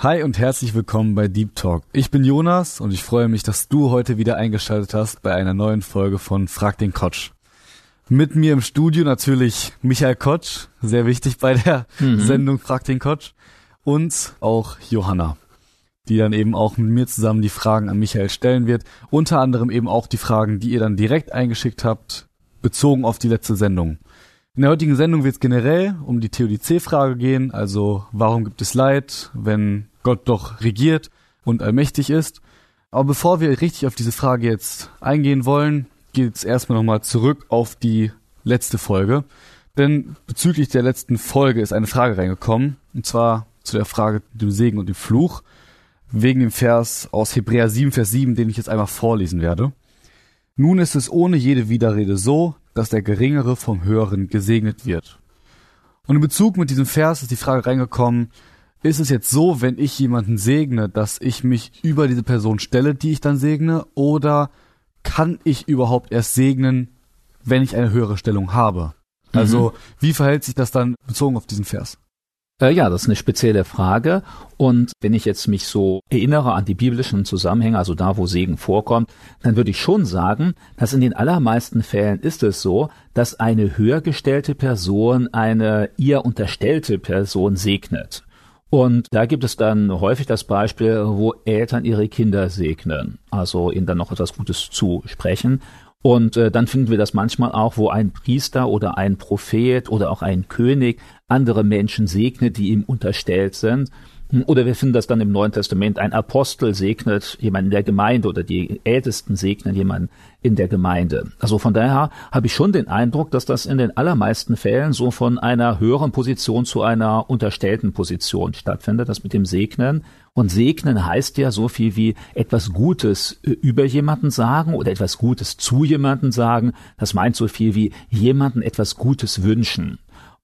Hi und herzlich willkommen bei Deep Talk. Ich bin Jonas und ich freue mich, dass du heute wieder eingeschaltet hast bei einer neuen Folge von Frag den Kotsch. Mit mir im Studio natürlich Michael Kotsch, sehr wichtig bei der mhm. Sendung Frag den Kotsch und auch Johanna, die dann eben auch mit mir zusammen die Fragen an Michael stellen wird. Unter anderem eben auch die Fragen, die ihr dann direkt eingeschickt habt, bezogen auf die letzte Sendung. In der heutigen Sendung wird es generell um die Theodizee-Frage gehen, also warum gibt es Leid, wenn Gott doch regiert und allmächtig ist. Aber bevor wir richtig auf diese Frage jetzt eingehen wollen, geht es erstmal nochmal zurück auf die letzte Folge. Denn bezüglich der letzten Folge ist eine Frage reingekommen, und zwar zu der Frage dem Segen und dem Fluch, wegen dem Vers aus Hebräer 7, Vers 7, den ich jetzt einmal vorlesen werde. Nun ist es ohne jede Widerrede so, dass der Geringere vom Höheren gesegnet wird. Und in Bezug mit diesem Vers ist die Frage reingekommen, ist es jetzt so, wenn ich jemanden segne, dass ich mich über diese Person stelle, die ich dann segne, oder kann ich überhaupt erst segnen, wenn ich eine höhere Stellung habe? Also, mhm. wie verhält sich das dann bezogen auf diesen Vers? Äh, ja, das ist eine spezielle Frage. Und wenn ich jetzt mich so erinnere an die biblischen Zusammenhänge, also da, wo Segen vorkommt, dann würde ich schon sagen, dass in den allermeisten Fällen ist es so, dass eine höher gestellte Person eine ihr unterstellte Person segnet. Und da gibt es dann häufig das Beispiel, wo Eltern ihre Kinder segnen, also ihnen dann noch etwas Gutes zusprechen. Und äh, dann finden wir das manchmal auch, wo ein Priester oder ein Prophet oder auch ein König andere Menschen segnet, die ihm unterstellt sind. Oder wir finden das dann im Neuen Testament, ein Apostel segnet jemanden in der Gemeinde oder die Ältesten segnen jemanden in der Gemeinde. Also von daher habe ich schon den Eindruck, dass das in den allermeisten Fällen so von einer höheren Position zu einer unterstellten Position stattfindet, das mit dem Segnen. Und segnen heißt ja so viel wie etwas Gutes über jemanden sagen oder etwas Gutes zu jemanden sagen. Das meint so viel wie jemanden etwas Gutes wünschen.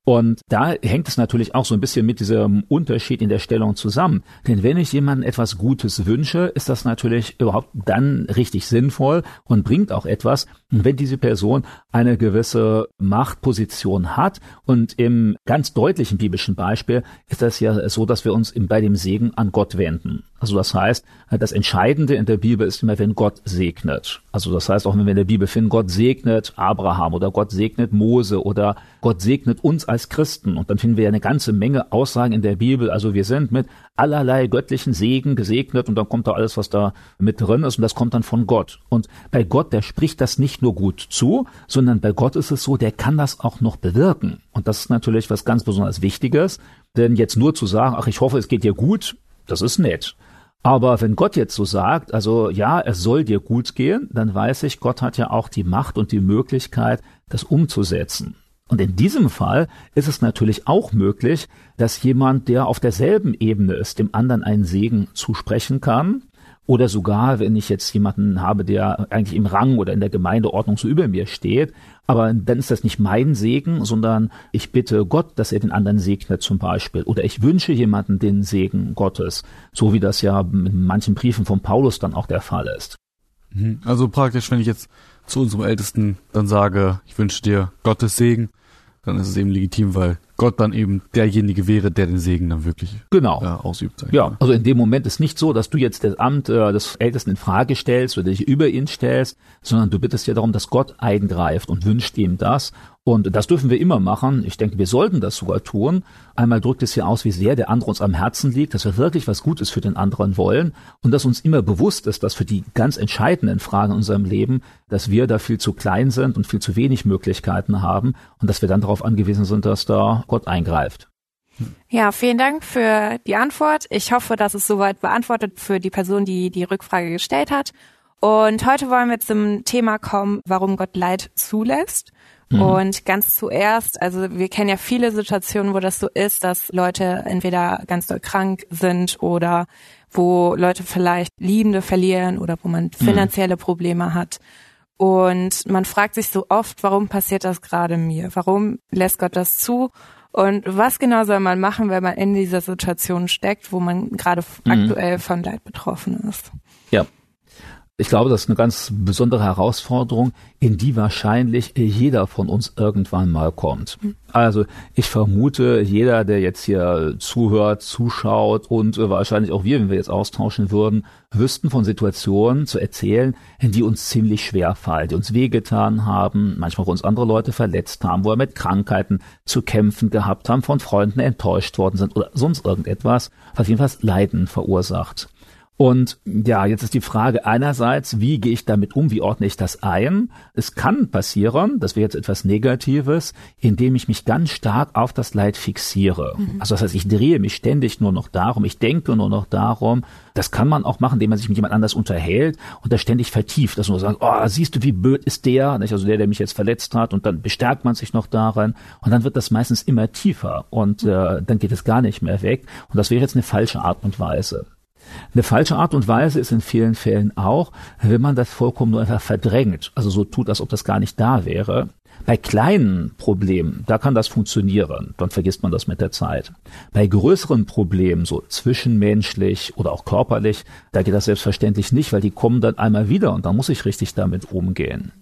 Und da hängt es natürlich auch so ein bisschen mit diesem Unterschied in der Stellung zusammen. Denn wenn ich jemandem etwas Gutes wünsche, ist das natürlich überhaupt dann richtig sinnvoll und bringt auch etwas, wenn diese Person eine gewisse Machtposition hat. Und im ganz deutlichen biblischen Beispiel ist das ja so, dass wir uns bei dem Segen an Gott wenden. Also das heißt, das Entscheidende in der Bibel ist immer, wenn Gott segnet. Also das heißt, auch wenn wir in der Bibel finden, Gott segnet Abraham oder Gott segnet Mose oder Gott segnet uns als Christen. Und dann finden wir ja eine ganze Menge Aussagen in der Bibel. Also wir sind mit allerlei göttlichen Segen gesegnet und dann kommt da alles, was da mit drin ist und das kommt dann von Gott. Und bei Gott, der spricht das nicht nur gut zu, sondern bei Gott ist es so, der kann das auch noch bewirken. Und das ist natürlich was ganz besonders Wichtiges. Denn jetzt nur zu sagen, ach, ich hoffe, es geht dir gut, das ist nett. Aber wenn Gott jetzt so sagt, also ja, es soll dir gut gehen, dann weiß ich, Gott hat ja auch die Macht und die Möglichkeit, das umzusetzen. Und in diesem Fall ist es natürlich auch möglich, dass jemand, der auf derselben Ebene ist, dem anderen einen Segen zusprechen kann. Oder sogar, wenn ich jetzt jemanden habe, der eigentlich im Rang oder in der Gemeindeordnung so über mir steht, aber dann ist das nicht mein Segen, sondern ich bitte Gott, dass er den anderen segnet zum Beispiel. Oder ich wünsche jemanden den Segen Gottes, so wie das ja in manchen Briefen von Paulus dann auch der Fall ist. Mhm. Also praktisch, wenn ich jetzt zu unserem Ältesten dann sage, ich wünsche dir Gottes Segen, dann ist es eben legitim, weil Gott dann eben derjenige wäre, der den Segen dann wirklich genau. äh, ausübt. Ja, mal. also in dem Moment ist nicht so, dass du jetzt das Amt äh, des Ältesten in Frage stellst oder dich über ihn stellst, sondern du bittest ja darum, dass Gott eingreift und wünscht ihm das und das dürfen wir immer machen. Ich denke, wir sollten das sogar tun. Einmal drückt es ja aus, wie sehr der andere uns am Herzen liegt, dass wir wirklich was Gutes für den anderen wollen und dass uns immer bewusst ist, dass für die ganz entscheidenden Fragen in unserem Leben, dass wir da viel zu klein sind und viel zu wenig Möglichkeiten haben und dass wir dann darauf angewiesen sind, dass da Gott eingreift. Ja, vielen Dank für die Antwort. Ich hoffe, dass es soweit beantwortet für die Person, die die Rückfrage gestellt hat. Und heute wollen wir zum Thema kommen, warum Gott Leid zulässt. Mhm. Und ganz zuerst, also wir kennen ja viele Situationen, wo das so ist, dass Leute entweder ganz doll krank sind oder wo Leute vielleicht Liebende verlieren oder wo man mhm. finanzielle Probleme hat. Und man fragt sich so oft, warum passiert das gerade mir? Warum lässt Gott das zu? Und was genau soll man machen, wenn man in dieser Situation steckt, wo man gerade mhm. aktuell von Leid betroffen ist? Ja, ich glaube, das ist eine ganz besondere Herausforderung, in die wahrscheinlich jeder von uns irgendwann mal kommt. Also ich vermute, jeder, der jetzt hier zuhört, zuschaut und wahrscheinlich auch wir, wenn wir jetzt austauschen würden, wüssten von Situationen zu erzählen, die uns ziemlich schwer fallen, die uns wehgetan haben, manchmal wo uns andere Leute verletzt haben, wo wir mit Krankheiten zu kämpfen gehabt haben, von Freunden enttäuscht worden sind oder sonst irgendetwas, was jedenfalls Leiden verursacht. Und ja, jetzt ist die Frage einerseits, wie gehe ich damit um, wie ordne ich das ein? Es kann passieren, das wäre jetzt etwas Negatives, indem ich mich ganz stark auf das Leid fixiere. Mhm. Also das heißt, ich drehe mich ständig nur noch darum, ich denke nur noch darum. Das kann man auch machen, indem man sich mit jemand anders unterhält und da ständig vertieft, dass man sagt, oh, siehst du, wie blöd ist der, also der, der mich jetzt verletzt hat und dann bestärkt man sich noch daran und dann wird das meistens immer tiefer und äh, dann geht es gar nicht mehr weg und das wäre jetzt eine falsche Art und Weise. Eine falsche Art und Weise ist in vielen Fällen auch, wenn man das vollkommen nur einfach verdrängt, also so tut, als ob das gar nicht da wäre. Bei kleinen Problemen, da kann das funktionieren, dann vergisst man das mit der Zeit. Bei größeren Problemen, so zwischenmenschlich oder auch körperlich, da geht das selbstverständlich nicht, weil die kommen dann einmal wieder und da muss ich richtig damit umgehen.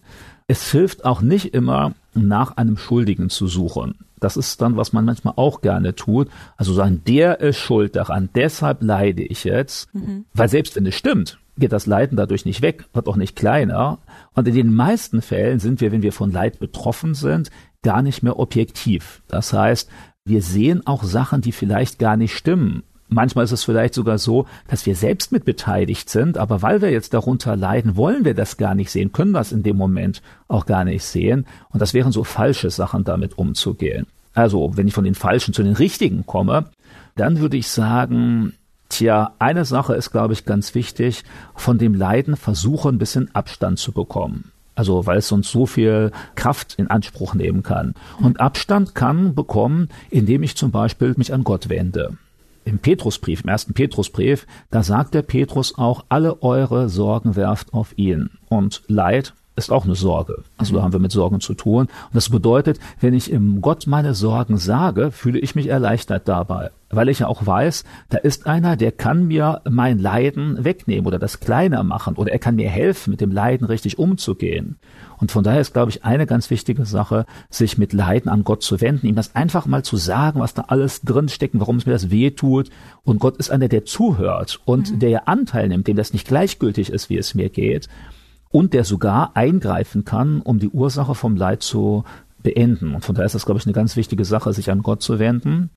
Es hilft auch nicht immer, nach einem Schuldigen zu suchen. Das ist dann, was man manchmal auch gerne tut. Also sagen, der ist schuld daran, deshalb leide ich jetzt. Mhm. Weil selbst wenn es stimmt, geht das Leiden dadurch nicht weg, wird auch nicht kleiner. Und in den meisten Fällen sind wir, wenn wir von Leid betroffen sind, gar nicht mehr objektiv. Das heißt, wir sehen auch Sachen, die vielleicht gar nicht stimmen. Manchmal ist es vielleicht sogar so, dass wir selbst mit beteiligt sind, aber weil wir jetzt darunter leiden, wollen wir das gar nicht sehen, können das in dem Moment auch gar nicht sehen. Und das wären so falsche Sachen, damit umzugehen. Also, wenn ich von den falschen zu den richtigen komme, dann würde ich sagen, tja, eine Sache ist, glaube ich, ganz wichtig, von dem Leiden versuchen, ein bisschen Abstand zu bekommen. Also weil es sonst so viel Kraft in Anspruch nehmen kann. Und Abstand kann bekommen, indem ich zum Beispiel mich an Gott wende im Petrusbrief, im ersten Petrusbrief, da sagt der Petrus auch, alle eure Sorgen werft auf ihn. Und Leid ist auch eine Sorge. Also da haben wir mit Sorgen zu tun. Und das bedeutet, wenn ich im Gott meine Sorgen sage, fühle ich mich erleichtert dabei. Weil ich ja auch weiß, da ist einer, der kann mir mein Leiden wegnehmen oder das kleiner machen oder er kann mir helfen, mit dem Leiden richtig umzugehen. Und von daher ist, glaube ich, eine ganz wichtige Sache, sich mit Leiden an Gott zu wenden, ihm das einfach mal zu sagen, was da alles drinsteckt, warum es mir das weh tut. Und Gott ist einer, der zuhört und mhm. der ja Anteil nimmt, dem das nicht gleichgültig ist, wie es mir geht und der sogar eingreifen kann, um die Ursache vom Leid zu beenden. Und von daher ist das, glaube ich, eine ganz wichtige Sache, sich an Gott zu wenden.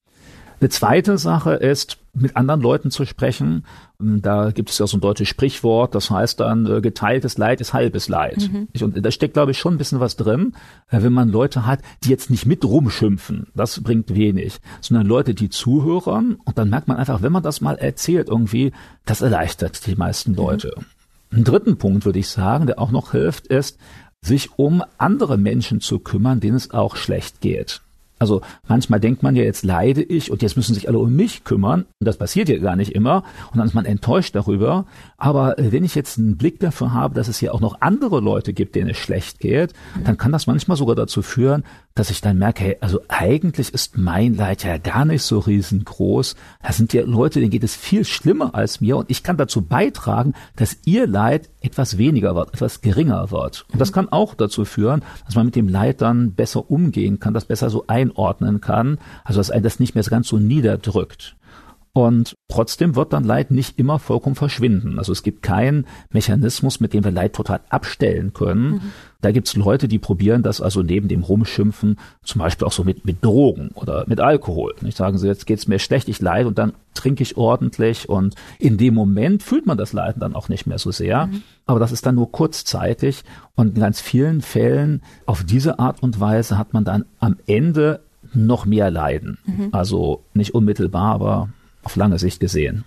Eine zweite Sache ist, mit anderen Leuten zu sprechen. Da gibt es ja so ein deutsches Sprichwort, das heißt dann, äh, geteiltes Leid ist halbes Leid. Mhm. Und da steckt, glaube ich, schon ein bisschen was drin, äh, wenn man Leute hat, die jetzt nicht mit rumschimpfen. Das bringt wenig. Sondern Leute, die zuhören. Und dann merkt man einfach, wenn man das mal erzählt irgendwie, das erleichtert die meisten mhm. Leute. Mhm. Einen dritten Punkt würde ich sagen, der auch noch hilft, ist, sich um andere Menschen zu kümmern, denen es auch schlecht geht. Also manchmal denkt man ja, jetzt leide ich und jetzt müssen sich alle um mich kümmern. Und das passiert ja gar nicht immer. Und dann ist man enttäuscht darüber. Aber äh, wenn ich jetzt einen Blick dafür habe, dass es ja auch noch andere Leute gibt, denen es schlecht geht, dann kann das manchmal sogar dazu führen, dass ich dann merke, hey, also eigentlich ist mein Leid ja gar nicht so riesengroß. Da sind ja Leute, denen geht es viel schlimmer als mir. Und ich kann dazu beitragen, dass ihr Leid etwas weniger wird, etwas geringer wird. Und das kann auch dazu führen, dass man mit dem Leid dann besser umgehen kann, das besser so ein einordnen kann, also dass ein das nicht mehr ganz so niederdrückt. Und trotzdem wird dann Leid nicht immer vollkommen verschwinden. Also es gibt keinen Mechanismus, mit dem wir Leid total abstellen können. Mhm. Da gibt's Leute, die probieren das also neben dem Rumschimpfen, zum Beispiel auch so mit, mit Drogen oder mit Alkohol. Ich sagen sie, jetzt geht's mir schlecht, ich leide und dann trinke ich ordentlich und in dem Moment fühlt man das Leiden dann auch nicht mehr so sehr. Mhm. Aber das ist dann nur kurzzeitig und in ganz vielen Fällen auf diese Art und Weise hat man dann am Ende noch mehr Leiden. Mhm. Also nicht unmittelbar, aber auf lange Sicht gesehen.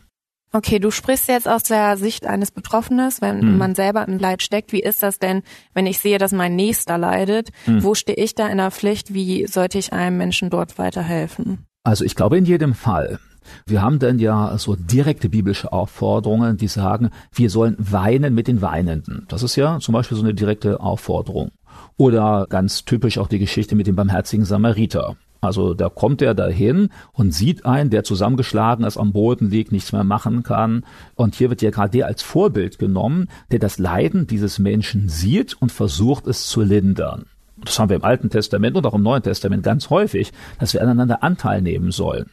Okay, du sprichst jetzt aus der Sicht eines Betroffenen, wenn hm. man selber im Leid steckt. Wie ist das denn, wenn ich sehe, dass mein Nächster leidet? Hm. Wo stehe ich da in der Pflicht? Wie sollte ich einem Menschen dort weiterhelfen? Also ich glaube in jedem Fall. Wir haben dann ja so direkte biblische Aufforderungen, die sagen, wir sollen weinen mit den Weinenden. Das ist ja zum Beispiel so eine direkte Aufforderung. Oder ganz typisch auch die Geschichte mit dem barmherzigen Samariter. Also da kommt er dahin und sieht einen, der zusammengeschlagen ist, am Boden liegt, nichts mehr machen kann. Und hier wird ja gerade der als Vorbild genommen, der das Leiden dieses Menschen sieht und versucht es zu lindern. Das haben wir im Alten Testament und auch im Neuen Testament ganz häufig, dass wir aneinander Anteil nehmen sollen.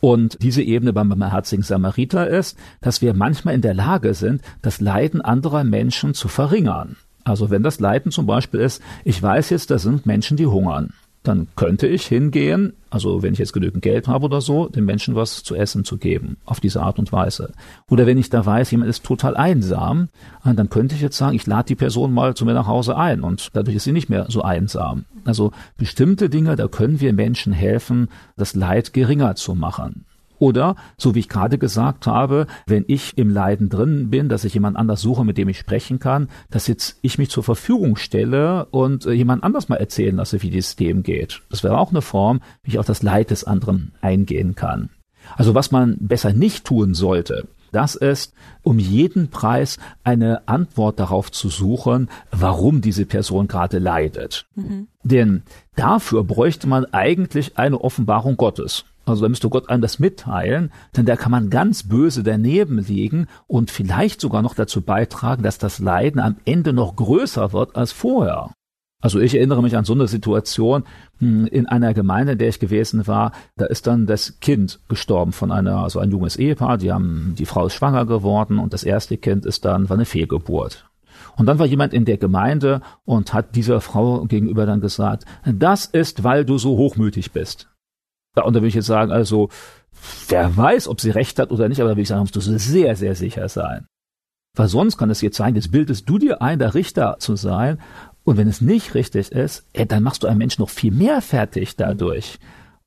Und diese Ebene beim barmherzigen Samariter ist, dass wir manchmal in der Lage sind, das Leiden anderer Menschen zu verringern. Also wenn das Leiden zum Beispiel ist, ich weiß jetzt, da sind Menschen, die hungern dann könnte ich hingehen, also wenn ich jetzt genügend Geld habe oder so, den Menschen was zu essen zu geben, auf diese Art und Weise. Oder wenn ich da weiß, jemand ist total einsam, äh, dann könnte ich jetzt sagen, ich lade die Person mal zu mir nach Hause ein und dadurch ist sie nicht mehr so einsam. Also bestimmte Dinge, da können wir Menschen helfen, das Leid geringer zu machen. Oder, so wie ich gerade gesagt habe, wenn ich im Leiden drin bin, dass ich jemand anders suche, mit dem ich sprechen kann, dass jetzt ich mich zur Verfügung stelle und äh, jemand anders mal erzählen lasse, wie dieses dem geht. Das wäre auch eine Form, wie ich auf das Leid des anderen eingehen kann. Also was man besser nicht tun sollte, das ist, um jeden Preis eine Antwort darauf zu suchen, warum diese Person gerade leidet. Mhm. Denn dafür bräuchte man eigentlich eine Offenbarung Gottes. Also da müsste Gott einem das mitteilen, denn da kann man ganz böse daneben liegen und vielleicht sogar noch dazu beitragen, dass das Leiden am Ende noch größer wird als vorher. Also ich erinnere mich an so eine Situation hm, in einer Gemeinde, in der ich gewesen war. Da ist dann das Kind gestorben von einer, also ein junges Ehepaar. Die haben, die Frau ist schwanger geworden und das erste Kind ist dann, war eine Fehlgeburt. Und dann war jemand in der Gemeinde und hat dieser Frau gegenüber dann gesagt, das ist, weil du so hochmütig bist. Und da würde ich jetzt sagen, also, wer weiß, ob sie recht hat oder nicht, aber da würde ich sagen, musst du sehr, sehr sicher sein. Weil sonst kann es jetzt sein, jetzt bildest du dir ein, der Richter zu sein, und wenn es nicht richtig ist, ey, dann machst du einen Menschen noch viel mehr fertig dadurch.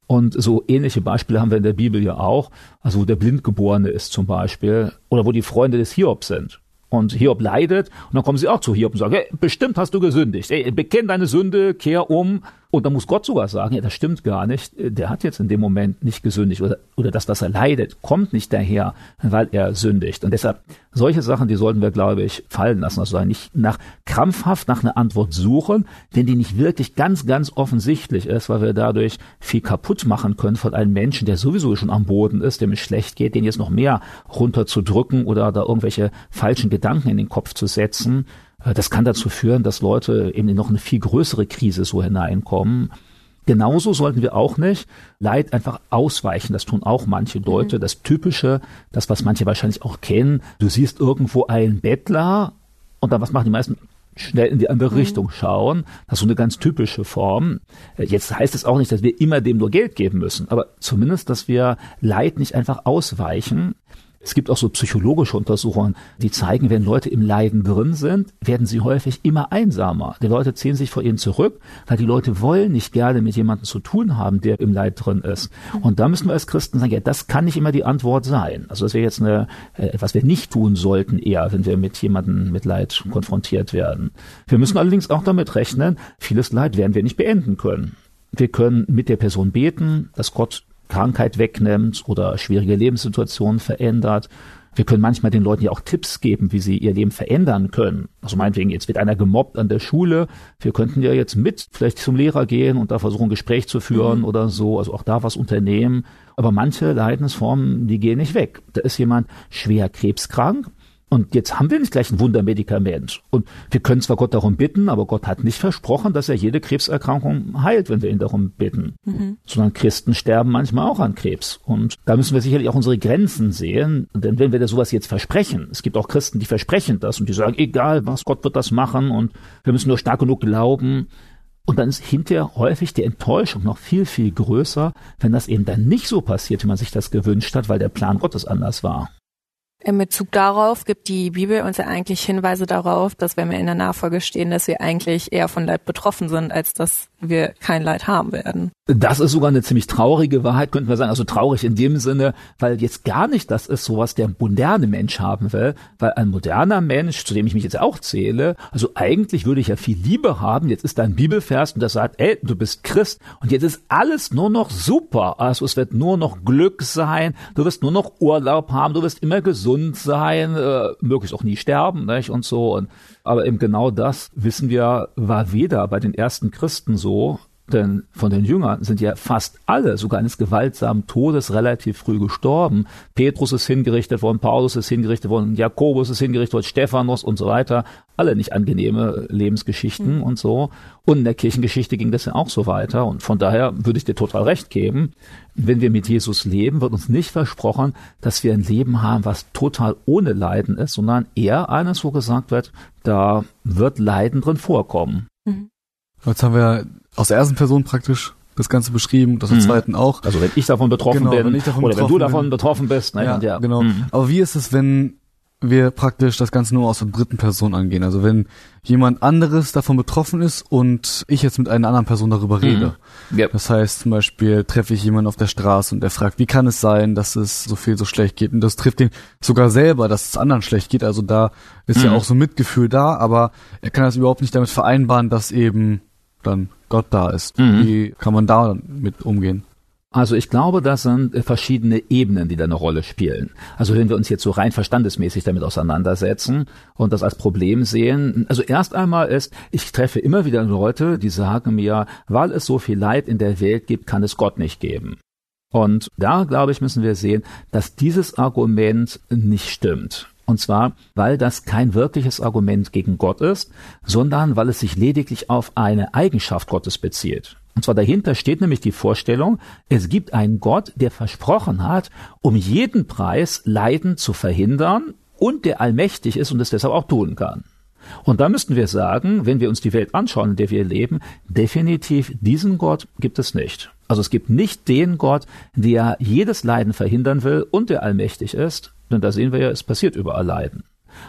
Und so ähnliche Beispiele haben wir in der Bibel ja auch, also wo der Blindgeborene ist zum Beispiel, oder wo die Freunde des Hiob sind. Und Hiob leidet, und dann kommen sie auch zu Hiob und sagen, hey, bestimmt hast du gesündigt. Ey, bekenn deine Sünde, kehr um und dann muss Gott sogar sagen, ja, das stimmt gar nicht. Der hat jetzt in dem Moment nicht gesündigt oder, oder das, was er leidet, kommt nicht daher, weil er sündigt. Und deshalb, solche Sachen, die sollten wir, glaube ich, fallen lassen. Also nicht nach, krampfhaft nach einer Antwort suchen, wenn die nicht wirklich ganz, ganz offensichtlich ist, weil wir dadurch viel kaputt machen können von einem Menschen, der sowieso schon am Boden ist, dem es schlecht geht, den jetzt noch mehr runterzudrücken oder da irgendwelche falschen Gedanken in den Kopf zu setzen das kann dazu führen, dass Leute eben in noch eine viel größere Krise so hineinkommen. Genauso sollten wir auch nicht Leid einfach ausweichen. Das tun auch manche Leute. Mhm. Das Typische, das, was manche wahrscheinlich auch kennen, du siehst irgendwo einen Bettler und dann was machen die meisten? schnell in die andere mhm. Richtung schauen. Das ist so eine ganz typische Form. Äh, jetzt heißt es auch nicht, dass wir immer dem nur Geld geben müssen, aber zumindest, dass wir Leid nicht einfach ausweichen. Es gibt auch so psychologische Untersuchungen, die zeigen, wenn Leute im Leiden drin sind, werden sie häufig immer einsamer. Die Leute ziehen sich vor ihnen zurück, weil die Leute wollen nicht gerne mit jemandem zu tun haben, der im Leid drin ist. Und da müssen wir als Christen sagen, ja, das kann nicht immer die Antwort sein. Also das wäre jetzt eine, äh, was wir nicht tun sollten eher, wenn wir mit jemandem mit Leid konfrontiert werden. Wir müssen allerdings auch damit rechnen, vieles Leid werden wir nicht beenden können. Wir können mit der Person beten, dass Gott Krankheit wegnimmt oder schwierige Lebenssituationen verändert. Wir können manchmal den Leuten ja auch Tipps geben, wie sie ihr Leben verändern können. Also meinetwegen, jetzt wird einer gemobbt an der Schule. Wir könnten ja jetzt mit vielleicht zum Lehrer gehen und da versuchen, ein Gespräch zu führen mhm. oder so. Also auch da was unternehmen. Aber manche Leidensformen, die gehen nicht weg. Da ist jemand schwer krebskrank und jetzt haben wir nicht gleich ein Wundermedikament. Und wir können zwar Gott darum bitten, aber Gott hat nicht versprochen, dass er jede Krebserkrankung heilt, wenn wir ihn darum bitten. Mhm. Sondern Christen sterben manchmal auch an Krebs. Und da müssen wir sicherlich auch unsere Grenzen sehen. Denn wenn wir da sowas jetzt versprechen, es gibt auch Christen, die versprechen das und die sagen, egal was, Gott wird das machen und wir müssen nur stark genug glauben. Und dann ist hinterher häufig die Enttäuschung noch viel, viel größer, wenn das eben dann nicht so passiert, wie man sich das gewünscht hat, weil der Plan Gottes anders war. In Bezug darauf gibt die Bibel uns ja eigentlich Hinweise darauf, dass wenn wir in der Nachfolge stehen, dass wir eigentlich eher von Leid betroffen sind, als dass wir kein Leid haben werden. Das ist sogar eine ziemlich traurige Wahrheit, könnten wir sagen. Also traurig in dem Sinne, weil jetzt gar nicht das ist, so was der moderne Mensch haben will. Weil ein moderner Mensch, zu dem ich mich jetzt auch zähle, also eigentlich würde ich ja viel Liebe haben. Jetzt ist da ein Bibelvers und der sagt, ey, du bist Christ und jetzt ist alles nur noch super. Also es wird nur noch Glück sein, du wirst nur noch Urlaub haben, du wirst immer gesund sein, äh, möglichst auch nie sterben, nicht? Und so. Und, aber eben genau das wissen wir, war weder bei den ersten Christen so, denn von den Jüngern sind ja fast alle sogar eines gewaltsamen Todes relativ früh gestorben. Petrus ist hingerichtet worden, Paulus ist hingerichtet worden, Jakobus ist hingerichtet worden, Stephanus und so weiter. Alle nicht angenehme Lebensgeschichten mhm. und so. Und in der Kirchengeschichte ging das ja auch so weiter. Und von daher würde ich dir total recht geben. Wenn wir mit Jesus leben, wird uns nicht versprochen, dass wir ein Leben haben, was total ohne Leiden ist, sondern eher eines, wo gesagt wird, da wird Leiden drin vorkommen. Mhm. Jetzt haben wir aus der ersten Person praktisch das Ganze beschrieben, das mhm. zweiten auch. Also wenn ich davon betroffen genau, bin wenn davon oder betroffen wenn du davon bin. betroffen bist. Ne, ja, ja. genau. Mhm. Aber wie ist es, wenn wir praktisch das Ganze nur aus der dritten Person angehen? Also wenn jemand anderes davon betroffen ist und ich jetzt mit einer anderen Person darüber mhm. rede. Yep. Das heißt zum Beispiel treffe ich jemanden auf der Straße und der fragt, wie kann es sein, dass es so viel so schlecht geht? Und das trifft ihn sogar selber, dass es anderen schlecht geht. Also da ist mhm. ja auch so Mitgefühl da, aber er kann das überhaupt nicht damit vereinbaren, dass eben dann Gott da ist. Mhm. Wie kann man da mit umgehen? Also ich glaube, das sind verschiedene Ebenen, die da eine Rolle spielen. Also wenn wir uns jetzt so rein verstandesmäßig damit auseinandersetzen und das als Problem sehen, also erst einmal ist, ich treffe immer wieder Leute, die sagen mir, weil es so viel Leid in der Welt gibt, kann es Gott nicht geben. Und da, glaube ich, müssen wir sehen, dass dieses Argument nicht stimmt. Und zwar, weil das kein wirkliches Argument gegen Gott ist, sondern weil es sich lediglich auf eine Eigenschaft Gottes bezieht. Und zwar dahinter steht nämlich die Vorstellung, es gibt einen Gott, der versprochen hat, um jeden Preis Leiden zu verhindern und der allmächtig ist und es deshalb auch tun kann. Und da müssten wir sagen, wenn wir uns die Welt anschauen, in der wir leben, definitiv diesen Gott gibt es nicht. Also es gibt nicht den Gott, der jedes Leiden verhindern will und der allmächtig ist, denn da sehen wir ja, es passiert überall Leiden.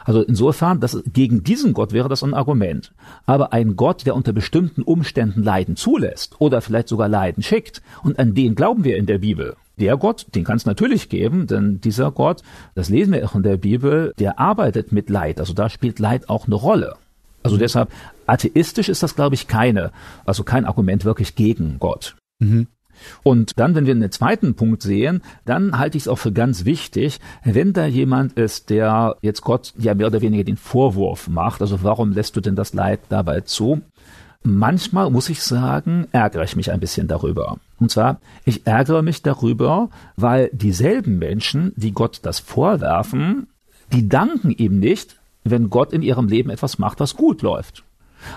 Also insofern, das, gegen diesen Gott wäre das ein Argument. Aber ein Gott, der unter bestimmten Umständen Leiden zulässt oder vielleicht sogar Leiden schickt, und an den glauben wir in der Bibel. Der Gott, den kann es natürlich geben, denn dieser Gott, das lesen wir auch in der Bibel, der arbeitet mit Leid. Also da spielt Leid auch eine Rolle. Also deshalb, atheistisch ist das, glaube ich, keine, also kein Argument wirklich gegen Gott. Mhm. Und dann, wenn wir einen zweiten Punkt sehen, dann halte ich es auch für ganz wichtig, wenn da jemand ist, der jetzt Gott ja mehr oder weniger den Vorwurf macht, also warum lässt du denn das Leid dabei zu? Manchmal muss ich sagen, ärgere ich mich ein bisschen darüber. Und zwar, ich ärgere mich darüber, weil dieselben Menschen, die Gott das vorwerfen, die danken ihm nicht, wenn Gott in ihrem Leben etwas macht, was gut läuft.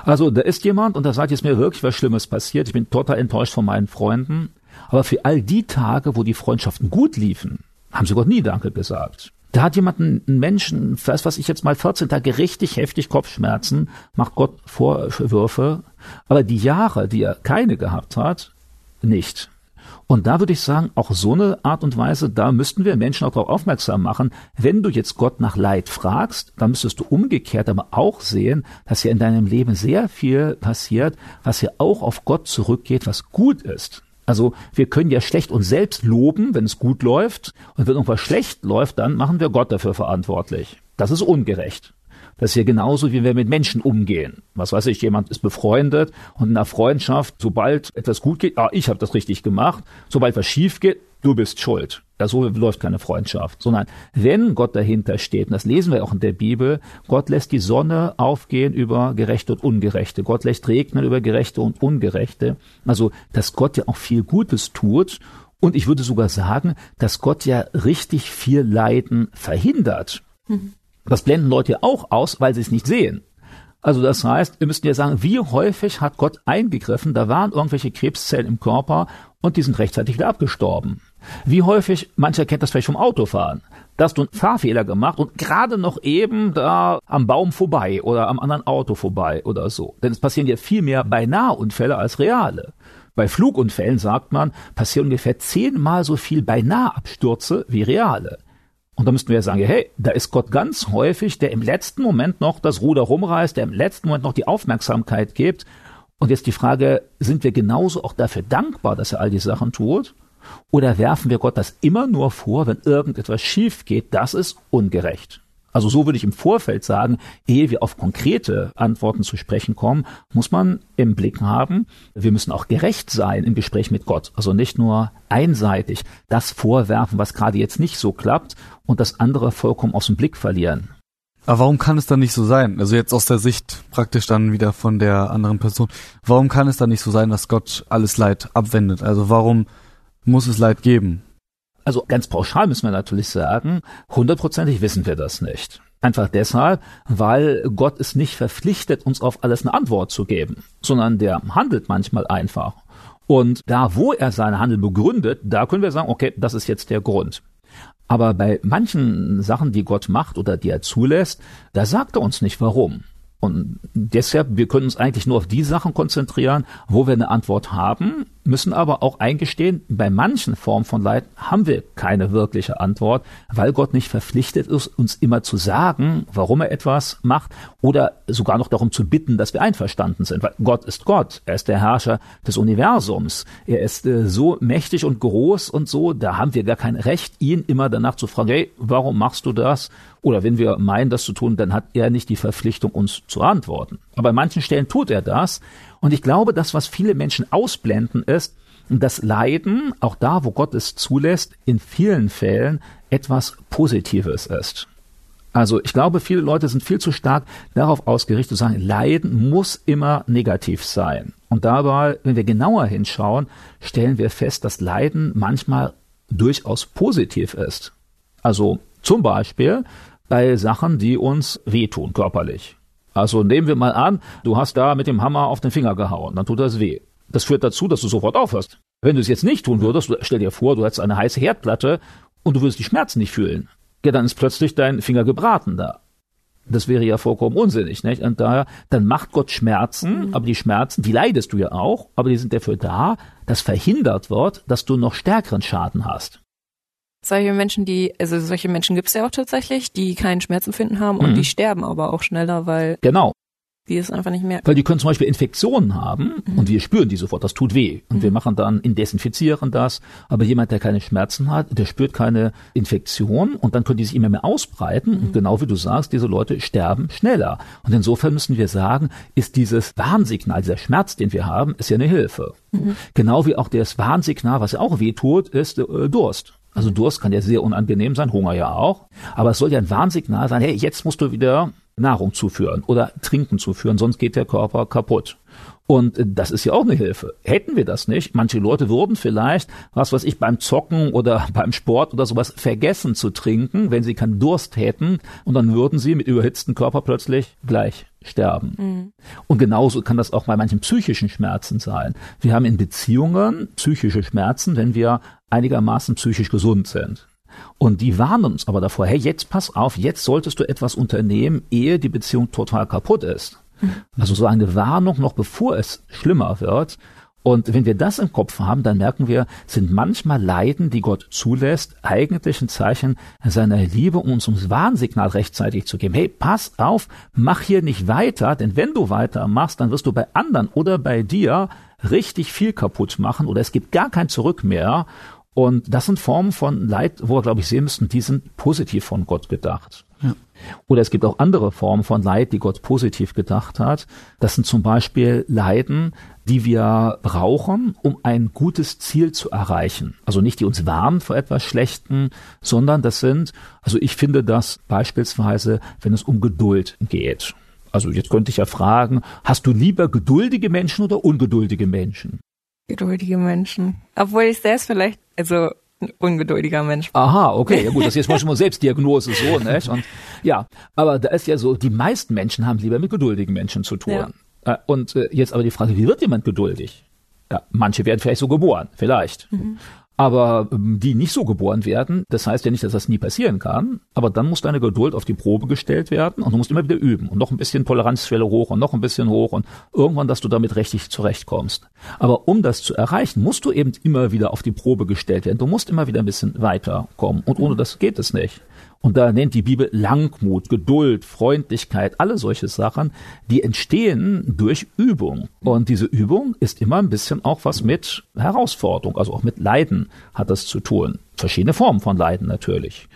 Also da ist jemand und da sagt jetzt mir wirklich was Schlimmes passiert. Ich bin total enttäuscht von meinen Freunden. Aber für all die Tage, wo die Freundschaften gut liefen, haben sie Gott nie Danke gesagt. Da hat jemand einen Menschen, weiß was ich jetzt mal 14 Tage richtig heftig Kopfschmerzen, macht Gott Vorwürfe, aber die Jahre, die er keine gehabt hat, nicht. Und da würde ich sagen, auch so eine Art und Weise, da müssten wir Menschen auch darauf aufmerksam machen. Wenn du jetzt Gott nach Leid fragst, dann müsstest du umgekehrt aber auch sehen, dass ja in deinem Leben sehr viel passiert, was ja auch auf Gott zurückgeht, was gut ist. Also wir können ja schlecht uns selbst loben, wenn es gut läuft, und wenn irgendwas schlecht läuft, dann machen wir Gott dafür verantwortlich. Das ist ungerecht. Das ist ja genauso, wie wir mit Menschen umgehen. Was weiß ich, jemand ist befreundet und in einer Freundschaft, sobald etwas gut geht, ah, ich habe das richtig gemacht, sobald was schief geht, du bist schuld. Ja, so läuft keine Freundschaft. Sondern wenn Gott dahinter steht, und das lesen wir auch in der Bibel, Gott lässt die Sonne aufgehen über Gerechte und Ungerechte. Gott lässt regnen über Gerechte und Ungerechte. Also, dass Gott ja auch viel Gutes tut. Und ich würde sogar sagen, dass Gott ja richtig viel Leiden verhindert. Mhm. Das blenden Leute auch aus, weil sie es nicht sehen. Also das heißt, wir müssten ja sagen, wie häufig hat Gott eingegriffen, da waren irgendwelche Krebszellen im Körper und die sind rechtzeitig wieder abgestorben. Wie häufig, mancher kennt das vielleicht vom Autofahren, da hast du einen Fahrfehler gemacht und gerade noch eben da am Baum vorbei oder am anderen Auto vorbei oder so. Denn es passieren ja viel mehr Beinahe-Unfälle als reale. Bei Flugunfällen, sagt man, passieren ungefähr zehnmal so viel Beinahe-Abstürze wie reale. Und da müssten wir ja sagen, hey, da ist Gott ganz häufig, der im letzten Moment noch das Ruder rumreißt, der im letzten Moment noch die Aufmerksamkeit gibt. Und jetzt die Frage, sind wir genauso auch dafür dankbar, dass er all die Sachen tut? Oder werfen wir Gott das immer nur vor, wenn irgendetwas schief geht? Das ist ungerecht. Also so würde ich im Vorfeld sagen, ehe wir auf konkrete Antworten zu sprechen kommen, muss man im Blick haben, wir müssen auch gerecht sein im Gespräch mit Gott. Also nicht nur einseitig das vorwerfen, was gerade jetzt nicht so klappt und das andere vollkommen aus dem Blick verlieren. Aber warum kann es dann nicht so sein? Also jetzt aus der Sicht praktisch dann wieder von der anderen Person. Warum kann es dann nicht so sein, dass Gott alles Leid abwendet? Also warum muss es Leid geben? Also ganz pauschal müssen wir natürlich sagen, hundertprozentig wissen wir das nicht. Einfach deshalb, weil Gott ist nicht verpflichtet, uns auf alles eine Antwort zu geben, sondern der handelt manchmal einfach. Und da, wo er seine Handel begründet, da können wir sagen, okay, das ist jetzt der Grund. Aber bei manchen Sachen, die Gott macht oder die er zulässt, da sagt er uns nicht warum. Und deshalb, wir können uns eigentlich nur auf die Sachen konzentrieren, wo wir eine Antwort haben müssen aber auch eingestehen, bei manchen Formen von Leid haben wir keine wirkliche Antwort, weil Gott nicht verpflichtet ist, uns immer zu sagen, warum er etwas macht oder sogar noch darum zu bitten, dass wir einverstanden sind. Weil Gott ist Gott, er ist der Herrscher des Universums, er ist äh, so mächtig und groß und so, da haben wir gar kein Recht, ihn immer danach zu fragen, hey, warum machst du das? Oder wenn wir meinen, das zu tun, dann hat er nicht die Verpflichtung, uns zu antworten. Aber an manchen Stellen tut er das und ich glaube, das, was viele Menschen ausblenden, ist, dass Leiden, auch da, wo Gott es zulässt, in vielen Fällen etwas Positives ist. Also ich glaube, viele Leute sind viel zu stark darauf ausgerichtet zu sagen, Leiden muss immer negativ sein. Und dabei, wenn wir genauer hinschauen, stellen wir fest, dass Leiden manchmal durchaus positiv ist. Also zum Beispiel bei Sachen, die uns wehtun körperlich. Also nehmen wir mal an, du hast da mit dem Hammer auf den Finger gehauen, dann tut das weh. Das führt dazu, dass du sofort aufhörst. Wenn du es jetzt nicht tun würdest, stell dir vor, du hättest eine heiße Herdplatte und du würdest die Schmerzen nicht fühlen. Ja, dann ist plötzlich dein Finger gebraten da. Das wäre ja vollkommen unsinnig, nicht? Und daher, dann macht Gott Schmerzen, mhm. aber die Schmerzen, die leidest du ja auch, aber die sind dafür da, dass verhindert wird, dass du noch stärkeren Schaden hast solche Menschen, die, also solche Menschen gibt es ja auch tatsächlich, die keinen Schmerzempfinden haben und mhm. die sterben aber auch schneller, weil genau. die es einfach nicht merken. Weil die können zum Beispiel Infektionen haben mhm. und wir spüren die sofort, das tut weh. Und mhm. wir machen dann, desinfizieren das. Aber jemand, der keine Schmerzen hat, der spürt keine Infektion und dann können die sich immer mehr ausbreiten. Und mhm. genau wie du sagst, diese Leute sterben schneller. Und insofern müssen wir sagen, ist dieses Warnsignal, dieser Schmerz, den wir haben, ist ja eine Hilfe. Mhm. Genau wie auch das Warnsignal, was ja auch weh tut, ist äh, Durst. Also Durst kann ja sehr unangenehm sein, Hunger ja auch. Aber es soll ja ein Warnsignal sein, hey, jetzt musst du wieder Nahrung zuführen oder Trinken zuführen, sonst geht der Körper kaputt. Und äh, das ist ja auch eine Hilfe. Hätten wir das nicht, manche Leute würden vielleicht, was weiß ich, beim Zocken oder beim Sport oder sowas vergessen zu trinken, wenn sie keinen Durst hätten, und dann würden sie mit überhitzten Körper plötzlich gleich sterben. Mhm. Und genauso kann das auch bei manchen psychischen Schmerzen sein. Wir haben in Beziehungen psychische Schmerzen, wenn wir einigermaßen psychisch gesund sind. Und die warnen uns aber davor, hey, jetzt pass auf, jetzt solltest du etwas unternehmen, ehe die Beziehung total kaputt ist. Mhm. Also so eine Warnung noch bevor es schlimmer wird. Und wenn wir das im Kopf haben, dann merken wir, sind manchmal Leiden, die Gott zulässt, eigentlich ein Zeichen seiner Liebe, um uns ums Warnsignal rechtzeitig zu geben. Hey, pass auf, mach hier nicht weiter, denn wenn du weiter machst, dann wirst du bei anderen oder bei dir richtig viel kaputt machen oder es gibt gar kein Zurück mehr. Und das sind Formen von Leid, wo wir, glaube ich, sehen müssten, die sind positiv von Gott gedacht. Ja. Oder es gibt auch andere Formen von Leid, die Gott positiv gedacht hat. Das sind zum Beispiel Leiden, die wir brauchen, um ein gutes Ziel zu erreichen. Also nicht die uns warnen vor etwas Schlechten, sondern das sind, also ich finde das beispielsweise, wenn es um Geduld geht. Also jetzt könnte ich ja fragen, hast du lieber geduldige Menschen oder ungeduldige Menschen? Geduldige Menschen. Obwohl ich selbst vielleicht, also ein ungeduldiger Mensch. Aha, okay, ja gut, das ist jetzt mal Selbstdiagnose so, ne? Und ja, aber da ist ja so, die meisten Menschen haben lieber mit geduldigen Menschen zu tun. Ja. Äh, und äh, jetzt aber die Frage, wie wird jemand geduldig? Ja, manche werden vielleicht so geboren, vielleicht. Mhm. Aber ähm, die nicht so geboren werden, das heißt ja nicht, dass das nie passieren kann, aber dann muss deine Geduld auf die Probe gestellt werden und du musst immer wieder üben und noch ein bisschen Toleranzschwelle hoch und noch ein bisschen hoch und irgendwann, dass du damit richtig zurechtkommst. Aber um das zu erreichen, musst du eben immer wieder auf die Probe gestellt werden. Du musst immer wieder ein bisschen weiterkommen und ohne das geht es nicht. Und da nennt die Bibel Langmut, Geduld, Freundlichkeit, alle solche Sachen, die entstehen durch Übung. Und diese Übung ist immer ein bisschen auch was mit Herausforderung, also auch mit Leiden hat das zu tun. Verschiedene Formen von Leiden natürlich.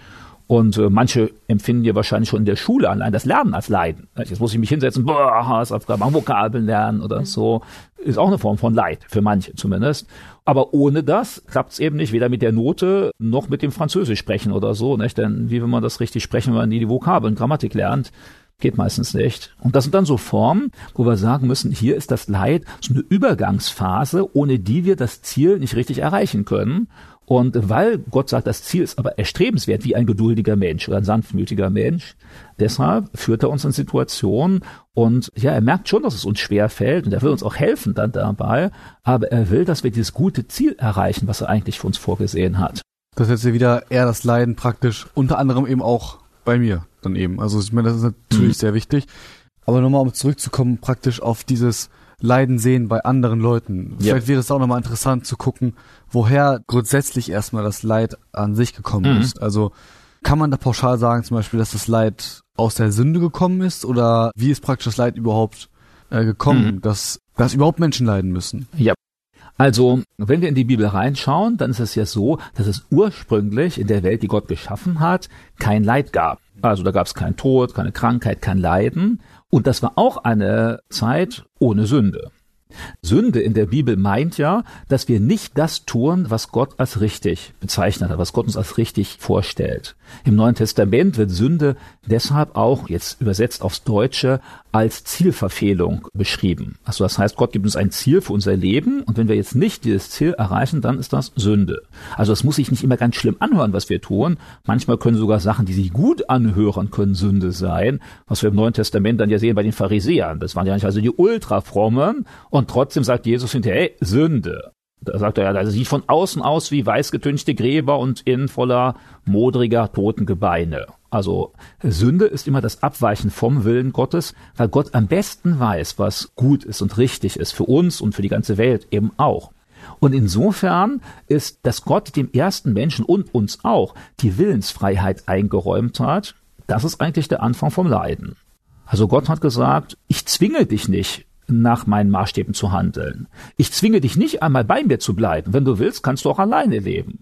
Und äh, manche empfinden ja wahrscheinlich schon in der Schule allein das Lernen als Leiden. Jetzt muss ich mich hinsetzen, boah, Hausaufgaben, Vokabeln lernen oder so. Ist auch eine Form von Leid, für manche zumindest. Aber ohne das klappt es eben nicht, weder mit der Note noch mit dem Französisch sprechen oder so. Nicht? Denn wie will man das richtig sprechen, wenn man nie die Vokabeln, Grammatik lernt? Geht meistens nicht. Und das sind dann so Formen, wo wir sagen müssen, hier ist das Leid so eine Übergangsphase, ohne die wir das Ziel nicht richtig erreichen können. Und weil Gott sagt, das Ziel ist aber erstrebenswert wie ein geduldiger Mensch oder ein sanftmütiger Mensch, deshalb führt er uns in Situationen und ja, er merkt schon, dass es uns schwer fällt und er will uns auch helfen dann dabei, aber er will, dass wir dieses gute Ziel erreichen, was er eigentlich für uns vorgesehen hat. Das ist jetzt wieder eher das Leiden praktisch, unter anderem eben auch bei mir dann eben. Also ich meine, das ist natürlich mhm. sehr wichtig. Aber nochmal, um zurückzukommen, praktisch auf dieses Leiden sehen bei anderen Leuten. Ja. Vielleicht wäre es auch nochmal interessant zu gucken, woher grundsätzlich erstmal das Leid an sich gekommen mhm. ist. Also kann man da pauschal sagen zum Beispiel, dass das Leid aus der Sünde gekommen ist oder wie ist praktisch das Leid überhaupt äh, gekommen, mhm. dass, dass überhaupt Menschen leiden müssen? Ja. Also, wenn wir in die Bibel reinschauen, dann ist es ja so, dass es ursprünglich in der Welt, die Gott geschaffen hat, kein Leid gab. Also da gab es keinen Tod, keine Krankheit, kein Leiden. Und das war auch eine Zeit ohne Sünde. Sünde in der Bibel meint ja, dass wir nicht das tun, was Gott als richtig bezeichnet hat, was Gott uns als richtig vorstellt. Im Neuen Testament wird Sünde deshalb auch, jetzt übersetzt aufs Deutsche, als Zielverfehlung beschrieben. Also das heißt, Gott gibt uns ein Ziel für unser Leben und wenn wir jetzt nicht dieses Ziel erreichen, dann ist das Sünde. Also es muss sich nicht immer ganz schlimm anhören, was wir tun. Manchmal können sogar Sachen, die sich gut anhören, können Sünde sein, was wir im Neuen Testament dann ja sehen bei den Pharisäern. Das waren ja nicht also die Ultrafrommen und trotzdem sagt Jesus hinterher, hey, Sünde. Da sagt er ja, das sieht von außen aus wie weißgetünchte Gräber und innen voller modriger toten Gebeine. Also Sünde ist immer das Abweichen vom Willen Gottes, weil Gott am besten weiß, was gut ist und richtig ist für uns und für die ganze Welt eben auch. Und insofern ist, dass Gott dem ersten Menschen und uns auch die Willensfreiheit eingeräumt hat, das ist eigentlich der Anfang vom Leiden. Also Gott hat gesagt, ich zwinge dich nicht, nach meinen Maßstäben zu handeln. Ich zwinge dich nicht einmal bei mir zu bleiben. Wenn du willst, kannst du auch alleine leben.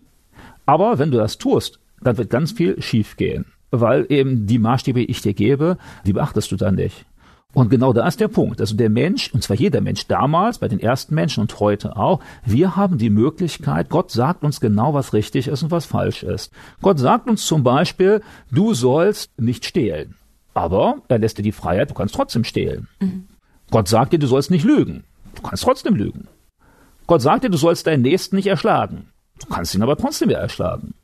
Aber wenn du das tust, dann wird ganz viel schiefgehen, weil eben die Maßstäbe, die ich dir gebe, die beachtest du dann nicht. Und genau da ist der Punkt. Also der Mensch, und zwar jeder Mensch damals, bei den ersten Menschen und heute auch, wir haben die Möglichkeit, Gott sagt uns genau, was richtig ist und was falsch ist. Gott sagt uns zum Beispiel, du sollst nicht stehlen. Aber er lässt dir die Freiheit, du kannst trotzdem stehlen. Mhm. Gott sagt dir, du sollst nicht lügen. Du kannst trotzdem lügen. Gott sagt dir, du sollst deinen Nächsten nicht erschlagen. Du kannst ihn aber trotzdem wieder erschlagen.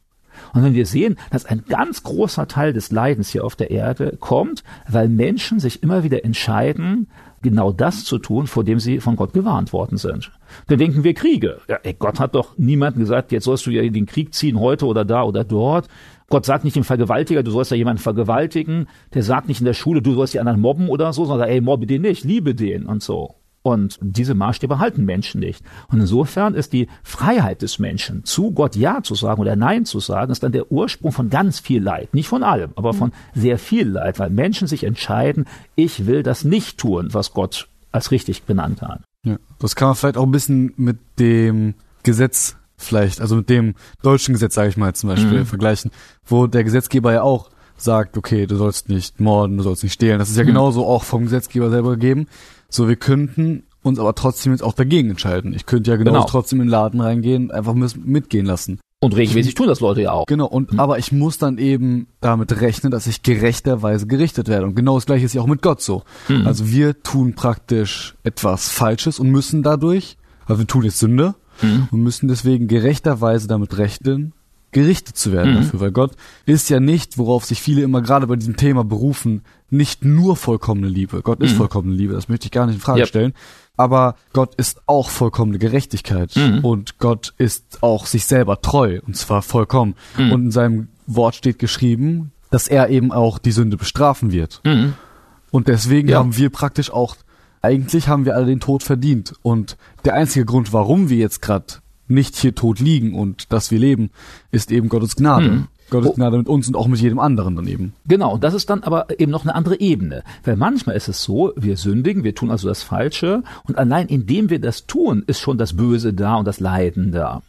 Und wenn wir sehen, dass ein ganz großer Teil des Leidens hier auf der Erde kommt, weil Menschen sich immer wieder entscheiden, genau das zu tun, vor dem sie von Gott gewarnt worden sind. Dann denken wir Kriege. Ja, ey, Gott hat doch niemandem gesagt, jetzt sollst du ja den Krieg ziehen, heute oder da oder dort. Gott sagt nicht dem Vergewaltiger, du sollst ja jemanden vergewaltigen. Der sagt nicht in der Schule, du sollst die anderen mobben oder so, sondern ey, mobbe den nicht, liebe den und so. Und diese Maßstäbe halten Menschen nicht. Und insofern ist die Freiheit des Menschen, zu Gott Ja zu sagen oder Nein zu sagen, ist dann der Ursprung von ganz viel Leid. Nicht von allem, aber von sehr viel Leid, weil Menschen sich entscheiden, ich will das nicht tun, was Gott als richtig benannt hat. Ja, das kann man vielleicht auch ein bisschen mit dem Gesetz vielleicht, also mit dem deutschen Gesetz, sage ich mal zum Beispiel, mhm. vergleichen, wo der Gesetzgeber ja auch sagt, okay, du sollst nicht morden, du sollst nicht stehlen. Das ist ja mhm. genauso auch vom Gesetzgeber selber gegeben. So, wir könnten uns aber trotzdem jetzt auch dagegen entscheiden. Ich könnte ja genau, genau. trotzdem in den Laden reingehen, einfach mitgehen lassen. Und regelmäßig tun das Leute ja auch. Genau, und mhm. aber ich muss dann eben damit rechnen, dass ich gerechterweise gerichtet werde. Und genau das gleiche ist ja auch mit Gott so. Mhm. Also wir tun praktisch etwas Falsches und müssen dadurch, also wir tun jetzt Sünde, mhm. und müssen deswegen gerechterweise damit rechnen, gerichtet zu werden mhm. dafür, weil Gott ist ja nicht, worauf sich viele immer gerade bei diesem Thema berufen, nicht nur vollkommene Liebe. Gott ist mhm. vollkommene Liebe, das möchte ich gar nicht in Frage yep. stellen. Aber Gott ist auch vollkommene Gerechtigkeit mhm. und Gott ist auch sich selber treu und zwar vollkommen. Mhm. Und in seinem Wort steht geschrieben, dass er eben auch die Sünde bestrafen wird. Mhm. Und deswegen ja. haben wir praktisch auch eigentlich haben wir alle den Tod verdient. Und der einzige Grund, warum wir jetzt gerade nicht hier tot liegen und dass wir leben, ist eben Gottes Gnade. Hm. Gottes Gnade mit uns und auch mit jedem anderen daneben. Genau, das ist dann aber eben noch eine andere Ebene. Weil manchmal ist es so, wir sündigen, wir tun also das Falsche und allein indem wir das tun, ist schon das Böse da und das Leiden da.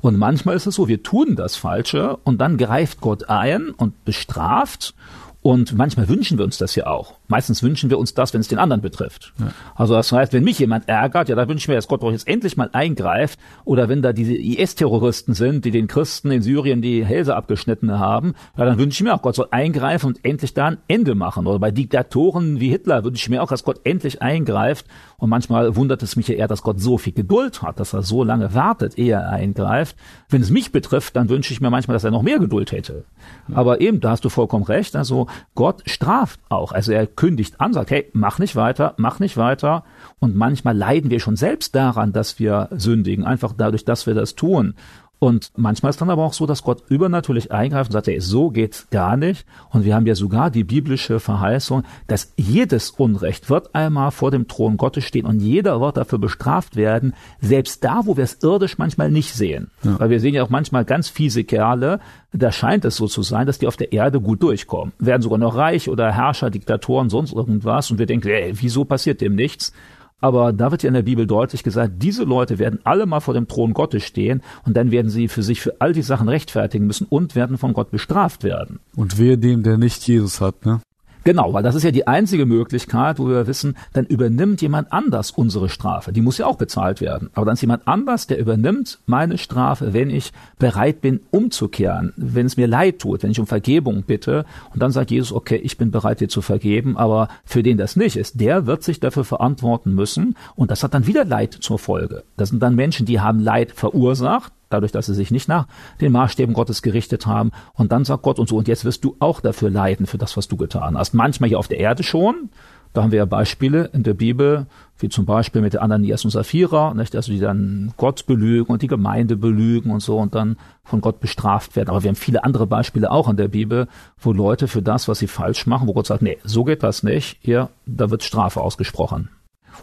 Und manchmal ist es so, wir tun das Falsche und dann greift Gott ein und bestraft und manchmal wünschen wir uns das ja auch. Meistens wünschen wir uns das, wenn es den anderen betrifft. Ja. Also das heißt, wenn mich jemand ärgert, ja, da wünsche ich mir, dass Gott doch jetzt endlich mal eingreift. Oder wenn da diese IS-Terroristen sind, die den Christen in Syrien die Hälse abgeschnitten haben, ja, dann wünsche ich mir auch, Gott soll eingreifen und endlich da ein Ende machen. Oder bei Diktatoren wie Hitler wünsche ich mir auch, dass Gott endlich eingreift. Und manchmal wundert es mich ja eher, dass Gott so viel Geduld hat, dass er so lange wartet, ehe er eingreift. Wenn es mich betrifft, dann wünsche ich mir manchmal, dass er noch mehr Geduld hätte. Aber eben, da hast du vollkommen recht. Also Gott straft auch. Also er kündigt an, sagt, hey, mach nicht weiter, mach nicht weiter. Und manchmal leiden wir schon selbst daran, dass wir sündigen, einfach dadurch, dass wir das tun. Und manchmal ist dann aber auch so, dass Gott übernatürlich eingreift und sagt, hey, so geht's gar nicht. Und wir haben ja sogar die biblische Verheißung, dass jedes Unrecht wird einmal vor dem Thron Gottes stehen und jeder wird dafür bestraft werden, selbst da, wo wir es irdisch manchmal nicht sehen. Ja. Weil wir sehen ja auch manchmal ganz fiese Kerle, da scheint es so zu sein, dass die auf der Erde gut durchkommen. Werden sogar noch reich oder Herrscher, Diktatoren, sonst irgendwas. Und wir denken, ey, wieso passiert dem nichts? Aber da wird ja in der Bibel deutlich gesagt, diese Leute werden alle mal vor dem Thron Gottes stehen und dann werden sie für sich für all die Sachen rechtfertigen müssen und werden von Gott bestraft werden. Und wer dem, der nicht Jesus hat, ne? Genau, weil das ist ja die einzige Möglichkeit, wo wir wissen, dann übernimmt jemand anders unsere Strafe. Die muss ja auch bezahlt werden. Aber dann ist jemand anders, der übernimmt meine Strafe, wenn ich bereit bin, umzukehren, wenn es mir leid tut, wenn ich um Vergebung bitte. Und dann sagt Jesus, okay, ich bin bereit, dir zu vergeben, aber für den das nicht ist, der wird sich dafür verantworten müssen. Und das hat dann wieder Leid zur Folge. Das sind dann Menschen, die haben Leid verursacht dadurch, dass sie sich nicht nach den Maßstäben Gottes gerichtet haben. Und dann sagt Gott und so, und jetzt wirst du auch dafür leiden, für das, was du getan hast. Manchmal hier auf der Erde schon. Da haben wir ja Beispiele in der Bibel, wie zum Beispiel mit der Ananias und Sapphira, nicht? also die dann Gott belügen und die Gemeinde belügen und so und dann von Gott bestraft werden. Aber wir haben viele andere Beispiele auch in der Bibel, wo Leute für das, was sie falsch machen, wo Gott sagt, nee, so geht das nicht, hier, da wird Strafe ausgesprochen.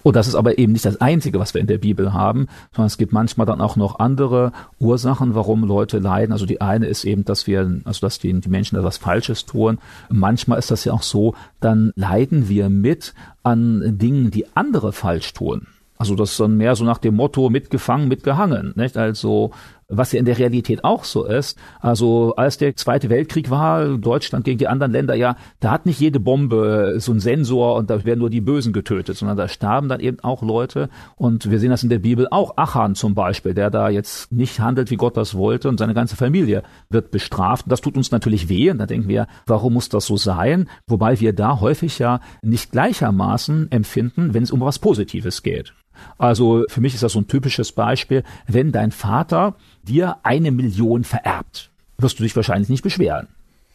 Und das ist aber eben nicht das Einzige, was wir in der Bibel haben, sondern es gibt manchmal dann auch noch andere Ursachen, warum Leute leiden. Also die eine ist eben, dass wir, also dass die, die Menschen etwas Falsches tun. Manchmal ist das ja auch so, dann leiden wir mit an Dingen, die andere falsch tun. Also das ist dann mehr so nach dem Motto mitgefangen, mitgehangen. Nicht? Also was ja in der Realität auch so ist. Also als der Zweite Weltkrieg war, Deutschland gegen die anderen Länder, ja, da hat nicht jede Bombe so einen Sensor und da werden nur die Bösen getötet, sondern da starben dann eben auch Leute. Und wir sehen das in der Bibel auch. Achan zum Beispiel, der da jetzt nicht handelt, wie Gott das wollte und seine ganze Familie wird bestraft. Das tut uns natürlich weh und da denken wir, warum muss das so sein? Wobei wir da häufig ja nicht gleichermaßen empfinden, wenn es um was Positives geht. Also für mich ist das so ein typisches Beispiel, wenn dein Vater dir eine Million vererbt, wirst du dich wahrscheinlich nicht beschweren.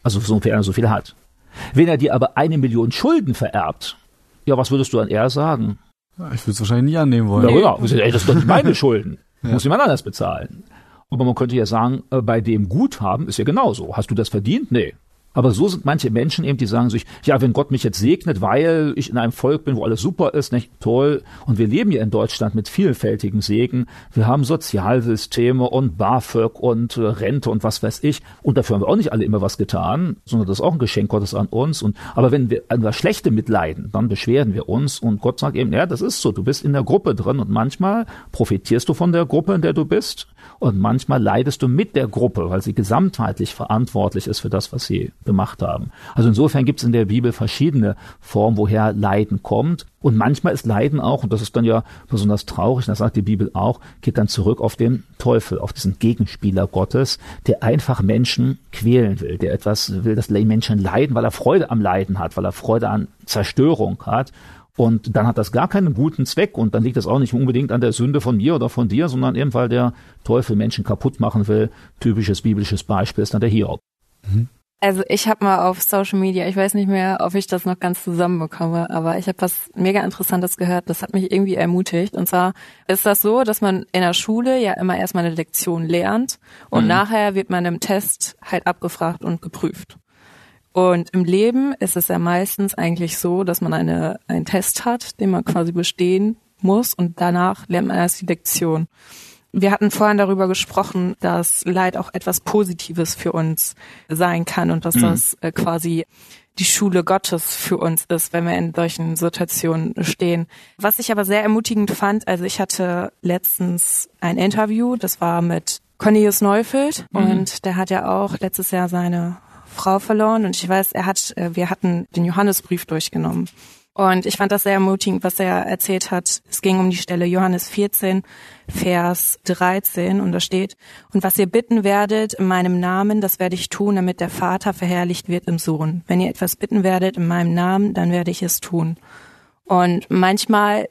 Also sofern er so viel hat. Wenn er dir aber eine Million Schulden vererbt, ja, was würdest du an er sagen? Ich würde es wahrscheinlich nie annehmen wollen. Ja, genau. Ey, das sind doch nicht meine Schulden. Ja. Muss jemand anders bezahlen. Aber man könnte ja sagen, äh, bei dem Guthaben ist ja genauso. Hast du das verdient? Nee. Aber so sind manche Menschen eben, die sagen sich, ja, wenn Gott mich jetzt segnet, weil ich in einem Volk bin, wo alles super ist, nicht toll. Und wir leben ja in Deutschland mit vielfältigem Segen. Wir haben Sozialsysteme und BAföG und äh, Rente und was weiß ich. Und dafür haben wir auch nicht alle immer was getan, sondern das ist auch ein Geschenk Gottes an uns. Und, aber wenn wir an das Schlechte mitleiden, dann beschweren wir uns und Gott sagt eben, ja, das ist so. Du bist in der Gruppe drin und manchmal profitierst du von der Gruppe, in der du bist. Und manchmal leidest du mit der Gruppe, weil sie gesamtheitlich verantwortlich ist für das, was sie gemacht haben. Also insofern gibt es in der Bibel verschiedene Formen, woher Leiden kommt. Und manchmal ist Leiden auch, und das ist dann ja besonders traurig, das sagt die Bibel auch, geht dann zurück auf den Teufel, auf diesen Gegenspieler Gottes, der einfach Menschen quälen will, der etwas will, dass Menschen leiden, weil er Freude am Leiden hat, weil er Freude an Zerstörung hat. Und dann hat das gar keinen guten Zweck und dann liegt das auch nicht unbedingt an der Sünde von mir oder von dir, sondern eben weil der Teufel Menschen kaputt machen will. Typisches biblisches Beispiel ist dann der Hiob. Mhm. Also ich habe mal auf Social Media, ich weiß nicht mehr, ob ich das noch ganz zusammenbekomme, aber ich habe was mega Interessantes gehört, das hat mich irgendwie ermutigt. Und zwar ist das so, dass man in der Schule ja immer erstmal eine Lektion lernt und mhm. nachher wird man im Test halt abgefragt und geprüft. Und im Leben ist es ja meistens eigentlich so, dass man eine, einen Test hat, den man quasi bestehen muss und danach lernt man erst die Lektion. Wir hatten vorhin darüber gesprochen, dass Leid auch etwas Positives für uns sein kann und dass mhm. das äh, quasi die Schule Gottes für uns ist, wenn wir in solchen Situationen stehen. Was ich aber sehr ermutigend fand, also ich hatte letztens ein Interview, das war mit Cornelius Neufeld mhm. und der hat ja auch letztes Jahr seine Frau verloren und ich weiß, er hat, äh, wir hatten den Johannesbrief durchgenommen. Und ich fand das sehr ermutigend, was er erzählt hat. Es ging um die Stelle Johannes 14, Vers 13 und da steht, und was ihr bitten werdet in meinem Namen, das werde ich tun, damit der Vater verherrlicht wird im Sohn. Wenn ihr etwas bitten werdet in meinem Namen, dann werde ich es tun. Und manchmal,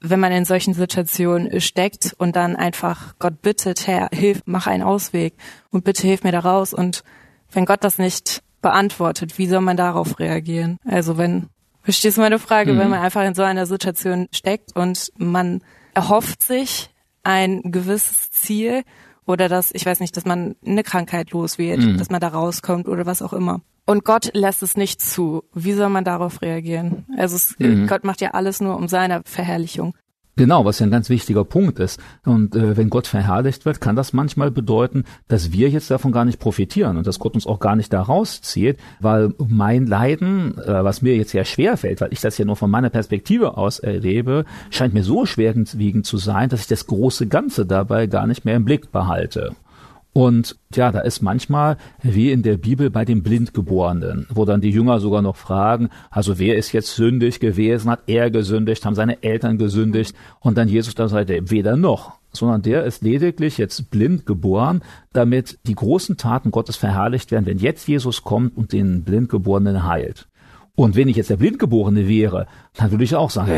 wenn man in solchen Situationen steckt und dann einfach Gott bittet, Herr, hilf, mach einen Ausweg und bitte hilf mir da raus. Und wenn Gott das nicht beantwortet, wie soll man darauf reagieren? Also wenn Verstehst du meine Frage, mhm. wenn man einfach in so einer Situation steckt und man erhofft sich ein gewisses Ziel oder dass, ich weiß nicht, dass man eine Krankheit los wird, mhm. dass man da rauskommt oder was auch immer. Und Gott lässt es nicht zu. Wie soll man darauf reagieren? Also es, mhm. Gott macht ja alles nur um seiner Verherrlichung. Genau, was ja ein ganz wichtiger Punkt ist. Und äh, wenn Gott verherrlicht wird, kann das manchmal bedeuten, dass wir jetzt davon gar nicht profitieren und dass Gott uns auch gar nicht da rauszieht, weil mein Leiden, äh, was mir jetzt sehr schwer fällt, weil ich das ja nur von meiner Perspektive aus erlebe, scheint mir so schwerwiegend zu sein, dass ich das große Ganze dabei gar nicht mehr im Blick behalte. Und ja, da ist manchmal wie in der Bibel bei den Blindgeborenen, wo dann die Jünger sogar noch fragen, also wer ist jetzt sündig gewesen, hat er gesündigt, haben seine Eltern gesündigt und dann Jesus da sagt, weder noch, sondern der ist lediglich jetzt blind geboren, damit die großen Taten Gottes verherrlicht werden, wenn jetzt Jesus kommt und den Blindgeborenen heilt. Und wenn ich jetzt der Blindgeborene wäre, dann würde ich auch sagen,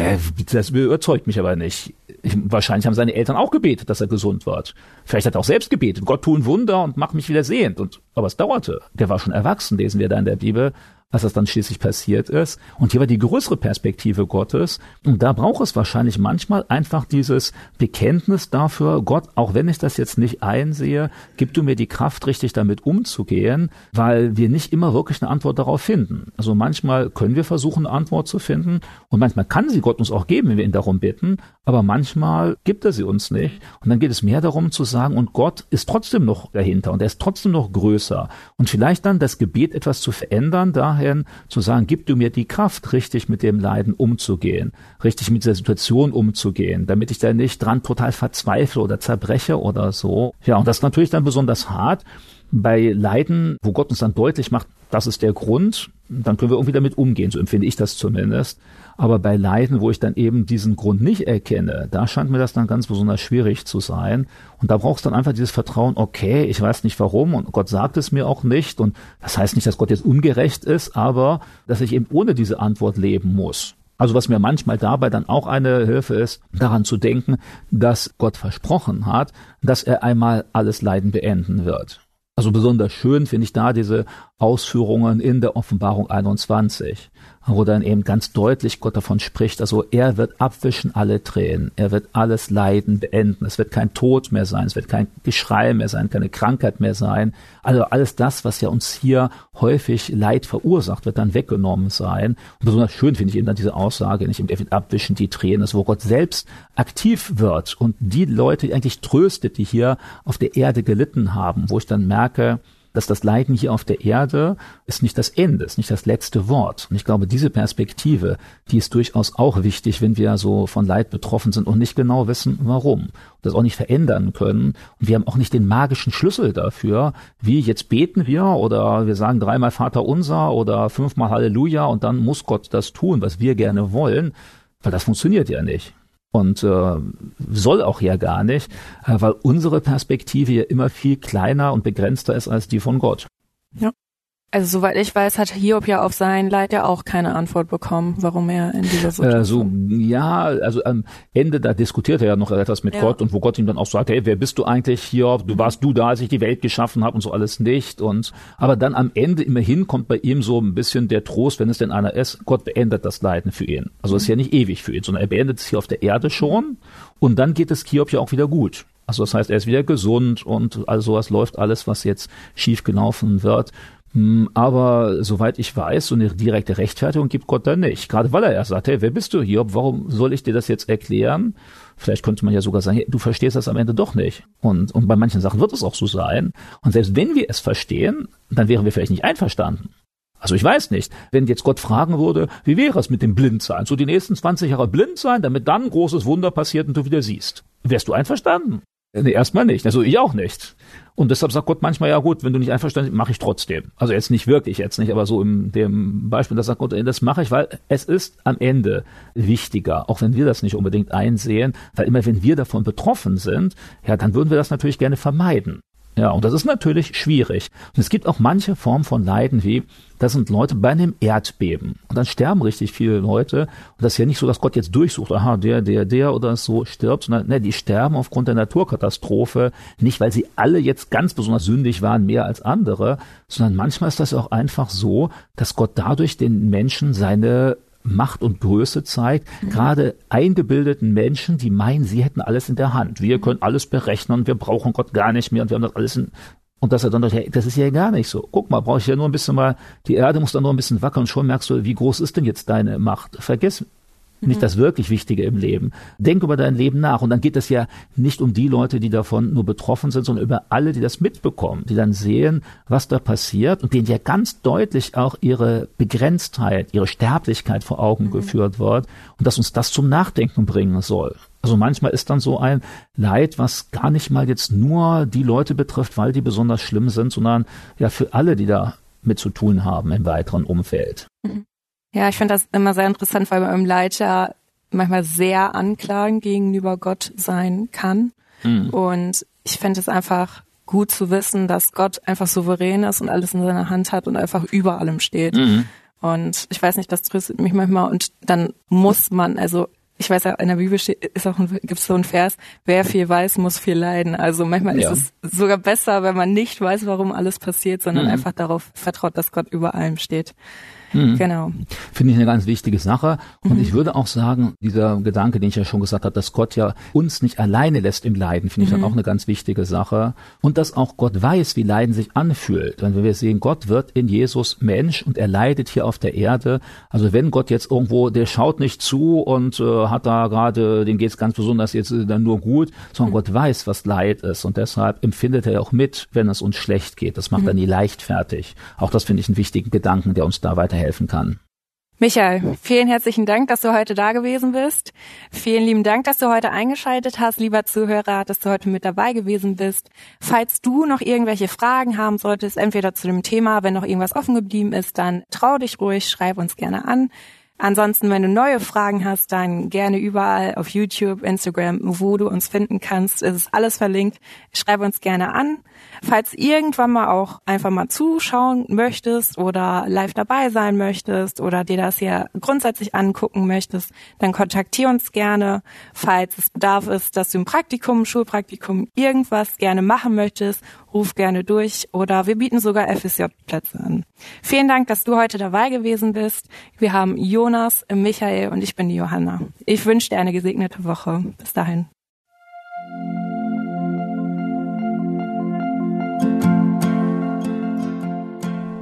das überzeugt mich aber nicht. Ich, wahrscheinlich haben seine Eltern auch gebetet, dass er gesund wird. Vielleicht hat er auch selbst gebetet, Gott tun Wunder und mach mich wieder sehend. Und, aber es dauerte. Der war schon erwachsen, lesen wir da in der Bibel als das dann schließlich passiert ist. Und hier war die größere Perspektive Gottes. Und da braucht es wahrscheinlich manchmal einfach dieses Bekenntnis dafür, Gott, auch wenn ich das jetzt nicht einsehe, gib du mir die Kraft, richtig damit umzugehen, weil wir nicht immer wirklich eine Antwort darauf finden. Also manchmal können wir versuchen, eine Antwort zu finden und manchmal kann sie Gott uns auch geben, wenn wir ihn darum bitten, aber manchmal gibt er sie uns nicht. Und dann geht es mehr darum zu sagen, und Gott ist trotzdem noch dahinter und er ist trotzdem noch größer. Und vielleicht dann das Gebet etwas zu verändern, daher dahin zu sagen, gib du mir die Kraft, richtig mit dem Leiden umzugehen, richtig mit dieser Situation umzugehen, damit ich da nicht dran total verzweifle oder zerbreche oder so. Ja, und das ist natürlich dann besonders hart bei Leiden, wo Gott uns dann deutlich macht, das ist der Grund, dann können wir irgendwie damit umgehen, so empfinde ich das zumindest. Aber bei Leiden, wo ich dann eben diesen Grund nicht erkenne, da scheint mir das dann ganz besonders schwierig zu sein. Und da brauchst du dann einfach dieses Vertrauen, okay, ich weiß nicht warum und Gott sagt es mir auch nicht. Und das heißt nicht, dass Gott jetzt ungerecht ist, aber dass ich eben ohne diese Antwort leben muss. Also was mir manchmal dabei dann auch eine Hilfe ist, daran zu denken, dass Gott versprochen hat, dass er einmal alles Leiden beenden wird. Also besonders schön finde ich da diese Ausführungen in der Offenbarung 21 wo dann eben ganz deutlich Gott davon spricht, also er wird abwischen alle Tränen, er wird alles Leiden beenden, es wird kein Tod mehr sein, es wird kein Geschrei mehr sein, keine Krankheit mehr sein. Also alles das, was ja uns hier häufig Leid verursacht, wird dann weggenommen sein. Und besonders schön finde ich eben dann diese Aussage, nicht eben, er wird abwischen die Tränen, also wo Gott selbst aktiv wird und die Leute eigentlich tröstet, die hier auf der Erde gelitten haben, wo ich dann merke, dass das Leiden hier auf der Erde ist nicht das Ende, ist nicht das letzte Wort. Und ich glaube, diese Perspektive, die ist durchaus auch wichtig, wenn wir so von Leid betroffen sind und nicht genau wissen, warum. Und das auch nicht verändern können. Und wir haben auch nicht den magischen Schlüssel dafür, wie jetzt beten wir oder wir sagen dreimal Vater unser oder fünfmal Halleluja und dann muss Gott das tun, was wir gerne wollen, weil das funktioniert ja nicht und äh, soll auch ja gar nicht, äh, weil unsere Perspektive ja immer viel kleiner und begrenzter ist als die von Gott. Ja. Also soweit ich weiß, hat Hiob ja auf sein Leid ja auch keine Antwort bekommen, warum er in dieser Situation. Äh, so, ja, also am Ende da diskutiert er ja noch etwas mit ja. Gott und wo Gott ihm dann auch sagt, hey, wer bist du eigentlich hier? Du warst du da, als ich die Welt geschaffen habe und so alles nicht. Und aber dann am Ende immerhin kommt bei ihm so ein bisschen der Trost, wenn es denn einer ist, Gott beendet das Leiden für ihn. Also mhm. ist ja nicht ewig für ihn, sondern er beendet es hier auf der Erde schon und dann geht es Hiob ja auch wieder gut. Also das heißt, er ist wieder gesund und all sowas läuft alles, was jetzt schief gelaufen wird aber soweit ich weiß, so eine direkte Rechtfertigung gibt Gott da nicht. Gerade weil er ja sagt, hey, wer bist du hier? Warum soll ich dir das jetzt erklären? Vielleicht könnte man ja sogar sagen, hey, du verstehst das am Ende doch nicht. Und, und bei manchen Sachen wird es auch so sein. Und selbst wenn wir es verstehen, dann wären wir vielleicht nicht einverstanden. Also ich weiß nicht, wenn jetzt Gott fragen würde, wie wäre es mit dem Blindsein? So die nächsten 20 Jahre blind sein, damit dann ein großes Wunder passiert und du wieder siehst. Wärst du einverstanden? Nee, erstmal nicht. Also ich auch nicht. Und deshalb sagt Gott manchmal, ja gut, wenn du nicht einverstanden bist, mache ich trotzdem. Also jetzt nicht wirklich, jetzt nicht, aber so in dem Beispiel, das sagt Gott, das mache ich, weil es ist am Ende wichtiger, auch wenn wir das nicht unbedingt einsehen, weil immer wenn wir davon betroffen sind, ja, dann würden wir das natürlich gerne vermeiden. Ja, und das ist natürlich schwierig. Und es gibt auch manche Formen von Leiden, wie das sind Leute bei einem Erdbeben. Und dann sterben richtig viele Leute. Und das ist ja nicht so, dass Gott jetzt durchsucht, aha, der, der, der oder so stirbt, sondern ne, die sterben aufgrund der Naturkatastrophe. Nicht, weil sie alle jetzt ganz besonders sündig waren, mehr als andere, sondern manchmal ist das auch einfach so, dass Gott dadurch den Menschen seine Macht und Größe zeigt, mhm. gerade eingebildeten Menschen, die meinen, sie hätten alles in der Hand. Wir können alles berechnen und wir brauchen Gott gar nicht mehr und wir haben das alles in, und dass er dann sagt, hey, das ist ja gar nicht so. Guck mal, brauche ich ja nur ein bisschen mal, die Erde muss dann nur ein bisschen wackeln und schon merkst du, wie groß ist denn jetzt deine Macht? Vergiss nicht das wirklich Wichtige im Leben. Denk über dein Leben nach. Und dann geht es ja nicht um die Leute, die davon nur betroffen sind, sondern über alle, die das mitbekommen, die dann sehen, was da passiert und denen ja ganz deutlich auch ihre Begrenztheit, ihre Sterblichkeit vor Augen mhm. geführt wird und dass uns das zum Nachdenken bringen soll. Also manchmal ist dann so ein Leid, was gar nicht mal jetzt nur die Leute betrifft, weil die besonders schlimm sind, sondern ja für alle, die da mit zu tun haben im weiteren Umfeld. Mhm. Ja, ich finde das immer sehr interessant, weil man im Leiter manchmal sehr anklagend gegenüber Gott sein kann. Mhm. Und ich finde es einfach gut zu wissen, dass Gott einfach souverän ist und alles in seiner Hand hat und einfach über allem steht. Mhm. Und ich weiß nicht, das tröstet mich manchmal und dann muss man, also ich weiß ja, in der Bibel steht, ist auch ein, gibt es so ein Vers, wer viel weiß, muss viel leiden. Also manchmal ja. ist es sogar besser, wenn man nicht weiß, warum alles passiert, sondern mhm. einfach darauf vertraut, dass Gott über allem steht. Mhm. Genau. Finde ich eine ganz wichtige Sache. Und mhm. ich würde auch sagen, dieser Gedanke, den ich ja schon gesagt habe, dass Gott ja uns nicht alleine lässt im Leiden, finde ich dann mhm. auch eine ganz wichtige Sache. Und dass auch Gott weiß, wie Leiden sich anfühlt. Wenn wir sehen, Gott wird in Jesus Mensch und er leidet hier auf der Erde. Also wenn Gott jetzt irgendwo, der schaut nicht zu und äh, hat da gerade, dem geht's ganz besonders jetzt äh, dann nur gut, sondern Gott weiß, was Leid ist. Und deshalb empfindet er auch mit, wenn es uns schlecht geht. Das macht mhm. er nie leichtfertig. Auch das finde ich einen wichtigen Gedanken, der uns da weiterhilft helfen kann. Michael, vielen herzlichen Dank, dass du heute da gewesen bist. Vielen lieben Dank, dass du heute eingeschaltet hast, lieber Zuhörer, dass du heute mit dabei gewesen bist. Falls du noch irgendwelche Fragen haben solltest, entweder zu dem Thema, wenn noch irgendwas offen geblieben ist, dann trau dich ruhig, schreib uns gerne an. Ansonsten, wenn du neue Fragen hast, dann gerne überall auf YouTube, Instagram, wo du uns finden kannst. Ist alles verlinkt. Schreib uns gerne an. Falls irgendwann mal auch einfach mal zuschauen möchtest oder live dabei sein möchtest oder dir das hier grundsätzlich angucken möchtest, dann kontaktier uns gerne. Falls es Bedarf ist, dass du im Praktikum, Schulpraktikum irgendwas gerne machen möchtest, ruf gerne durch oder wir bieten sogar FSJ-Plätze an. Vielen Dank, dass du heute dabei gewesen bist. Wir haben Jonas, Michael und ich bin die Johanna. Ich wünsche dir eine gesegnete Woche. Bis dahin.